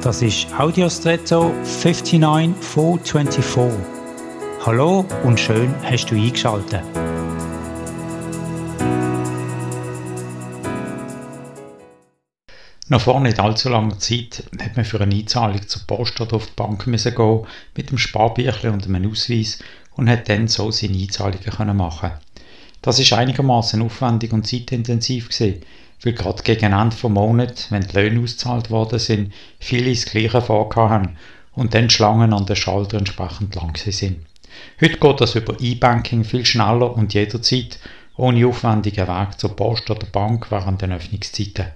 Das ist Audiostretto 59424. Hallo und schön hast du eingeschaltet. Noch vor nicht allzu langer Zeit hat man für eine Einzahlung zur Post oder auf die Bank müssen gehen mit dem Sparbüchlein und einem Ausweis und hat dann so seine Einzahlungen können machen. Das ist einigermaßen aufwendig und zeitintensiv gewesen, weil gerade gegen Ende des Monats, wenn die Löhne ausgezahlt worden sind, viele das Gleiche vorhaben und dann die Schlangen an den Schalter entsprechend lang sind. Heute geht das über E-Banking viel schneller und jederzeit ohne aufwendigen Weg zur Post oder Bank während den Öffnungszeiten.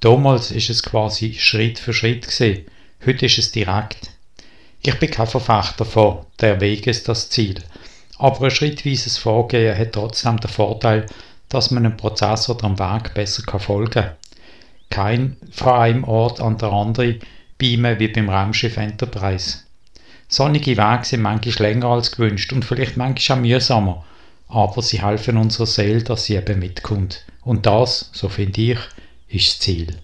Damals ist es quasi Schritt für Schritt gesehen. Heute ist es direkt. Ich bin kein Verfechter von der Weg ist das Ziel. Aber ein schrittweises Vorgehen hat trotzdem den Vorteil, dass man einem Prozess oder am Weg besser folgen kann. Kein von einem Ort an der anderen beamen wie beim Raumschiff Enterprise. Sonnige Wege sind manchmal länger als gewünscht und vielleicht manchmal auch mühsamer, aber sie helfen unserer Seele, dass sie eben mitkommt. Und das, so finde ich, ist das Ziel.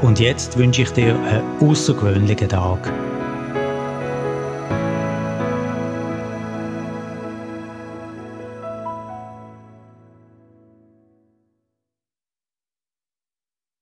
Und jetzt wünsche ich dir einen außergewöhnlichen Tag.